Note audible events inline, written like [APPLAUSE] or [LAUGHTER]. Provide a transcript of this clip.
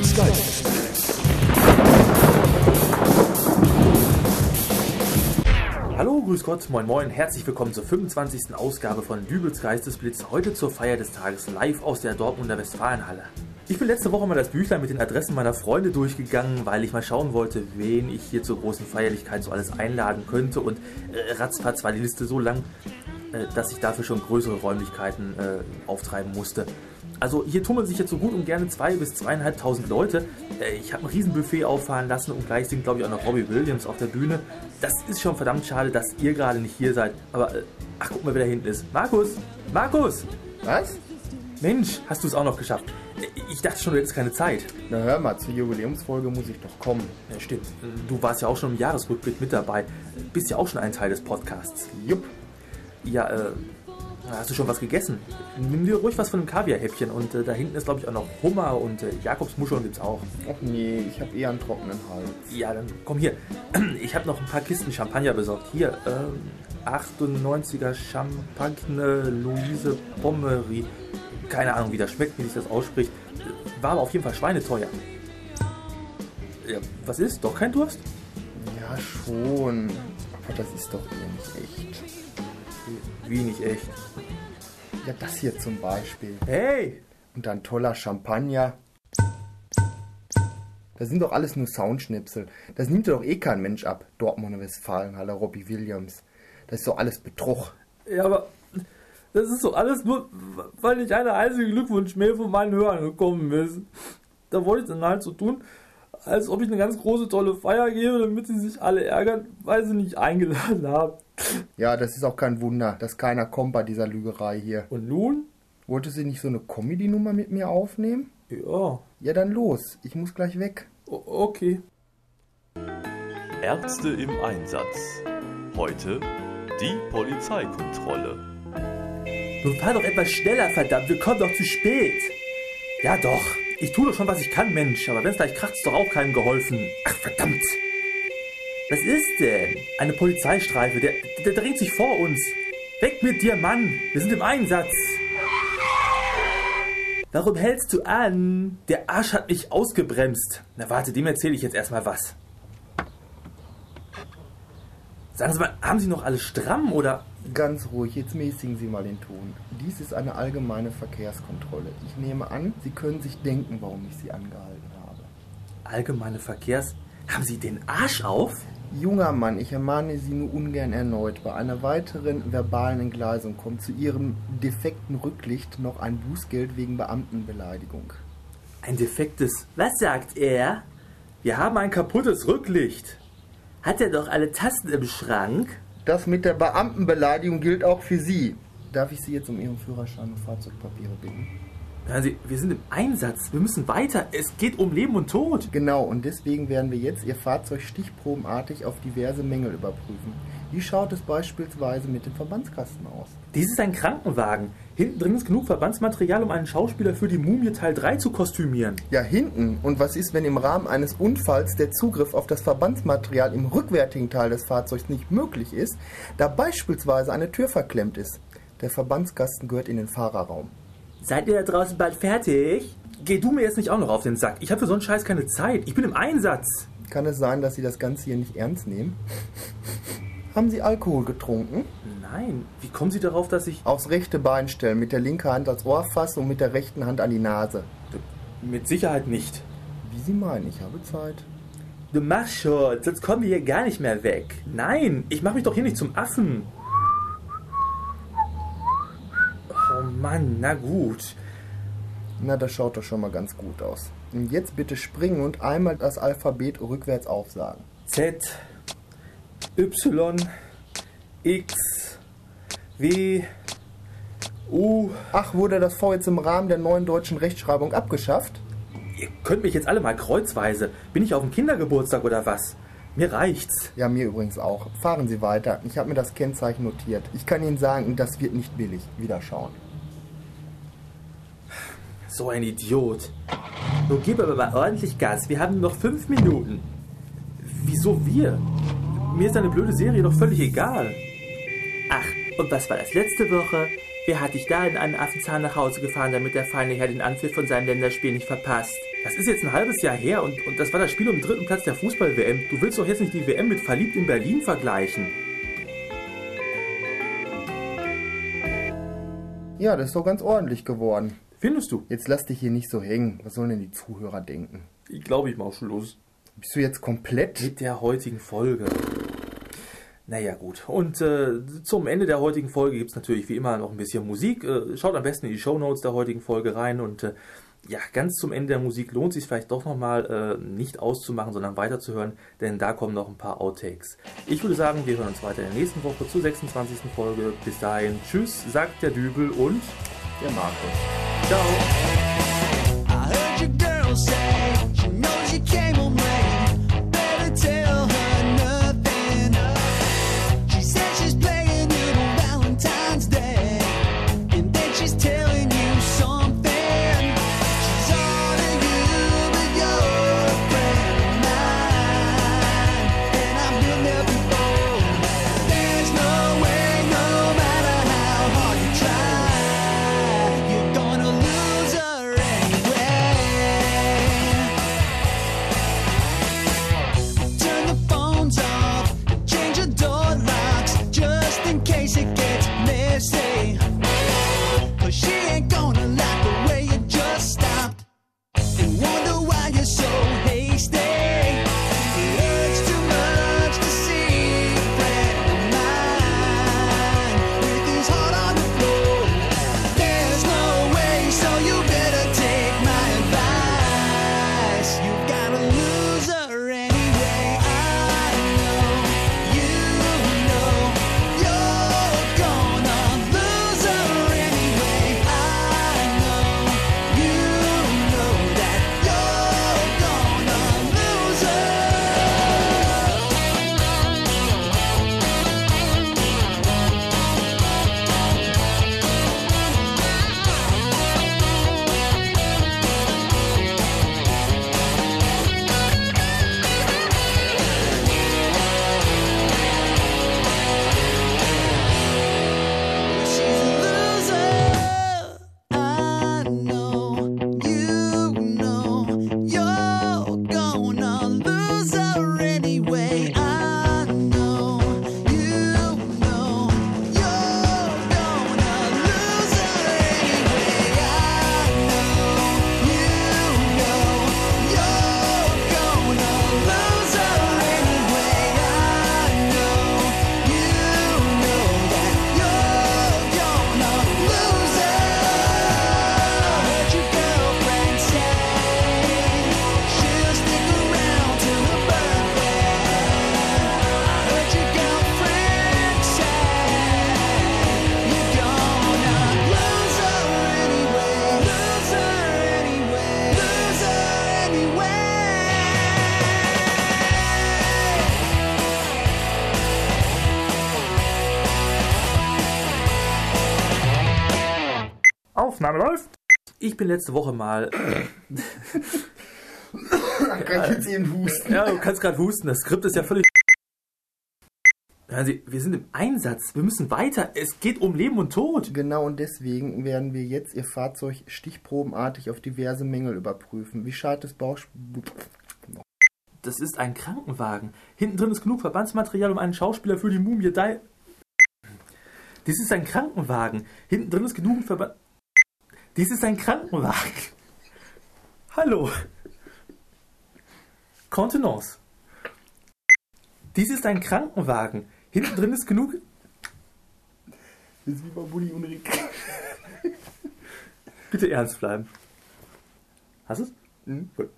Geistesblitz. Hallo, grüß Gott, moin moin, herzlich willkommen zur 25. Ausgabe von Dübels Geistesblitz, heute zur Feier des Tages live aus der Dortmunder Westfalenhalle. Ich bin letzte Woche mal das Büchlein mit den Adressen meiner Freunde durchgegangen, weil ich mal schauen wollte, wen ich hier zur großen Feierlichkeit so alles einladen könnte und äh, ratzfatz war die Liste so lang, äh, dass ich dafür schon größere Räumlichkeiten äh, auftreiben musste. Also hier tummeln sich jetzt so gut und gerne zwei bis zweieinhalbtausend Leute. Äh, ich habe ein Riesenbuffet auffahren lassen und gleich singt glaube ich auch noch Robbie Williams auf der Bühne. Das ist schon verdammt schade, dass ihr gerade nicht hier seid. Aber äh, ach guck mal, wer da hinten ist. Markus! Markus! Was? Mensch, hast du es auch noch geschafft? Äh, Ich dachte schon, du hättest keine Zeit. Na hör mal, zur Jubiläumsfolge muss ich doch kommen. Ja, stimmt. Du warst ja auch schon im Jahresrückblick mit dabei. Bist ja auch schon ein Teil des Podcasts. Jupp. Ja, äh, hast du schon was gegessen? Nimm dir ruhig was von dem Kaviarhäppchen. Und äh, da hinten ist, glaube ich, auch noch Hummer und äh, Jakobsmuscheln gibt's auch. Ach nee, ich habe eher einen trockenen Hals. Ja, dann komm hier. [CLEARS THROAT] Ich habe noch ein paar Kisten Champagner besorgt. Hier, ähm, 98er Champagne Louise Pommery. Keine Ahnung, wie das schmeckt, wie sich das ausspricht. War aber auf jeden Fall schweineteuer. Ja, was ist? Doch kein Durst? Ja, schon. Aber das ist doch eh nicht echt. Wie nicht echt. Ja, das hier zum Beispiel. Hey! Und dann toller Champagner. Das sind doch alles nur Soundschnipsel. Das nimmt doch eh kein Mensch ab. Dortmunder Westfalenhalle, Robbie Williams. Das ist doch alles Betrug. Ja, aber das ist doch alles nur, weil nicht eine einzige Glückwunschmail von meinen Hörern gekommen ist. Da wollte ich dann halt so tun, als ob ich eine ganz große tolle Feier gebe, damit sie sich alle ärgern, weil sie nicht eingeladen haben. Ja, das ist auch kein Wunder, dass keiner kommt bei dieser Lügerei hier. Und nun? Wollte sie nicht so eine Comedy-Nummer mit mir aufnehmen? Ja, Ja, dann los. Ich muss gleich weg. o- okay. Ärzte im Einsatz. Heute die Polizeikontrolle. Nun fahr doch etwas schneller, verdammt, wir kommen doch zu spät. Ja doch, ich tue doch schon, was ich kann, Mensch, aber wenn es gleich kracht, ist doch auch keinem geholfen. Ach, verdammt. Was ist denn? Eine Polizeistreife, der, der dreht sich vor uns. Weg mit dir, Mann, wir sind im Einsatz. Warum hältst du an? Der Arsch hat mich ausgebremst. Na warte, dem erzähle ich jetzt erstmal was. Sagen Sie mal, haben Sie noch alles stramm oder Ganz ruhig, jetzt mäßigen Sie mal den Ton. Dies ist eine allgemeine Verkehrskontrolle. Ich nehme an, Sie können sich denken, warum ich Sie angehalten habe. allgemeine Verkehrs... Haben Sie den Arsch auf? Junger Mann, ich ermahne Sie nur ungern erneut. Bei einer weiteren verbalen Entgleisung kommt zu Ihrem defekten Rücklicht noch ein Bußgeld wegen Beamtenbeleidigung. Ein defektes... Was sagt er? Wir haben ein kaputtes Rücklicht. Hat er doch alle Tasten im Schrank? Das mit der Beamtenbeleidigung gilt auch für Sie. Darf ich Sie jetzt um Ihren Führerschein und Fahrzeugpapiere bitten? Hören Sie, wir sind im Einsatz. Wir müssen weiter. Es geht um Leben und Tod. Genau, und deswegen werden wir jetzt Ihr Fahrzeug stichprobenartig auf diverse Mängel überprüfen. Wie schaut es beispielsweise mit dem Verbandskasten aus? Dies ist ein Krankenwagen. Hinten drin ist genug Verbandsmaterial, um einen Schauspieler für die Mumie Teil 3 zu kostümieren. Ja, hinten. Und was ist, wenn im Rahmen eines Unfalls der Zugriff auf das Verbandsmaterial im rückwärtigen Teil des Fahrzeugs nicht möglich ist, da beispielsweise eine Tür verklemmt ist? Der Verbandskasten gehört in den Fahrerraum. Seid ihr da draußen bald fertig? Geh du mir jetzt nicht auch noch auf den Sack. Ich habe für so einen Scheiß keine Zeit. Ich bin im Einsatz. Kann es sein, dass Sie das Ganze hier nicht ernst nehmen? Haben Sie Alkohol getrunken? Nein. Wie kommen Sie darauf, dass ich... Aufs rechte Bein stellen, mit der linken Hand als Ohr fassen und mit der rechten Hand an die Nase. Mit Sicherheit nicht. Wie Sie meinen, ich habe Zeit. Du machst schon, sonst kommen wir hier gar nicht mehr weg. Nein, ich mach mich doch hier nicht zum Affen. Mann, na gut. Na, das schaut doch schon mal ganz gut aus. Und jetzt bitte springen und einmal das Alphabet rückwärts aufsagen. Z, Y, X, W, U. Ach, wurde das V jetzt im Rahmen der neuen deutschen Rechtschreibung abgeschafft? Ihr könnt mich jetzt alle mal kreuzweise. Bin ich auf dem Kindergeburtstag oder was? Mir reicht's. Ja, mir übrigens auch. Fahren Sie weiter. Ich habe mir das Kennzeichen notiert. Ich kann Ihnen sagen, das wird nicht billig. Wieder schauen. So ein Idiot. Nun gib aber mal ordentlich Gas. Wir haben noch fünf Minuten. Wieso wir? Mir ist eine blöde Serie doch völlig egal. Ach, und was war das letzte Woche? Wer hat dich da in einen Affenzahn nach Hause gefahren, damit der feine Herr den Anpfiff von seinem Länderspiel nicht verpasst? Das ist jetzt ein halbes Jahr her und, und das war das Spiel um den dritten Platz der Fußball-WM. Du willst doch jetzt nicht die WM mit Verliebt in Berlin vergleichen. Ja, das ist doch ganz ordentlich geworden. Findest du? Jetzt lass dich hier nicht so hängen. Was sollen denn die Zuhörer denken? Ich glaube, ich mach Schluss. Bist du jetzt komplett? Mit der heutigen Folge. Naja gut, und äh, zum Ende der heutigen Folge gibt es natürlich wie immer noch ein bisschen Musik. Äh, schaut am besten in die Show Notes der heutigen Folge rein und äh, ja, ganz zum Ende der Musik lohnt sich vielleicht doch nochmal äh, nicht auszumachen, sondern weiterzuhören, denn da kommen noch ein paar Outtakes. Ich würde sagen, wir hören uns weiter in der nächsten Woche zur 26. Folge. Bis dahin, tschüss, sagt der Dübel und Der Markus. I heard your girl say Aufnahme läuft. Ich bin letzte Woche mal. Kann ich jetzt eben husten? Ja, du kannst gerade husten. Das Skript ist ja völlig. Hören Sie, wir sind im Einsatz. Wir müssen weiter. Es geht um Leben und Tod. Genau, und deswegen werden wir jetzt Ihr Fahrzeug stichprobenartig auf diverse Mängel überprüfen. Wie schadet das Bauch... Das ist ein Krankenwagen. Hinten drin ist genug Verbandsmaterial, um einen Schauspieler für die Mumie. Dies ist ein Krankenwagen. Hinten drin ist genug Verband. Dies ist ein Krankenwagen. Hallo. Contenance. Dies ist ein Krankenwagen. Hinten drin ist genug. Das ist wie bei Bulli und Rick. Bitte ernst bleiben. Hast du es? Mhm. Gut.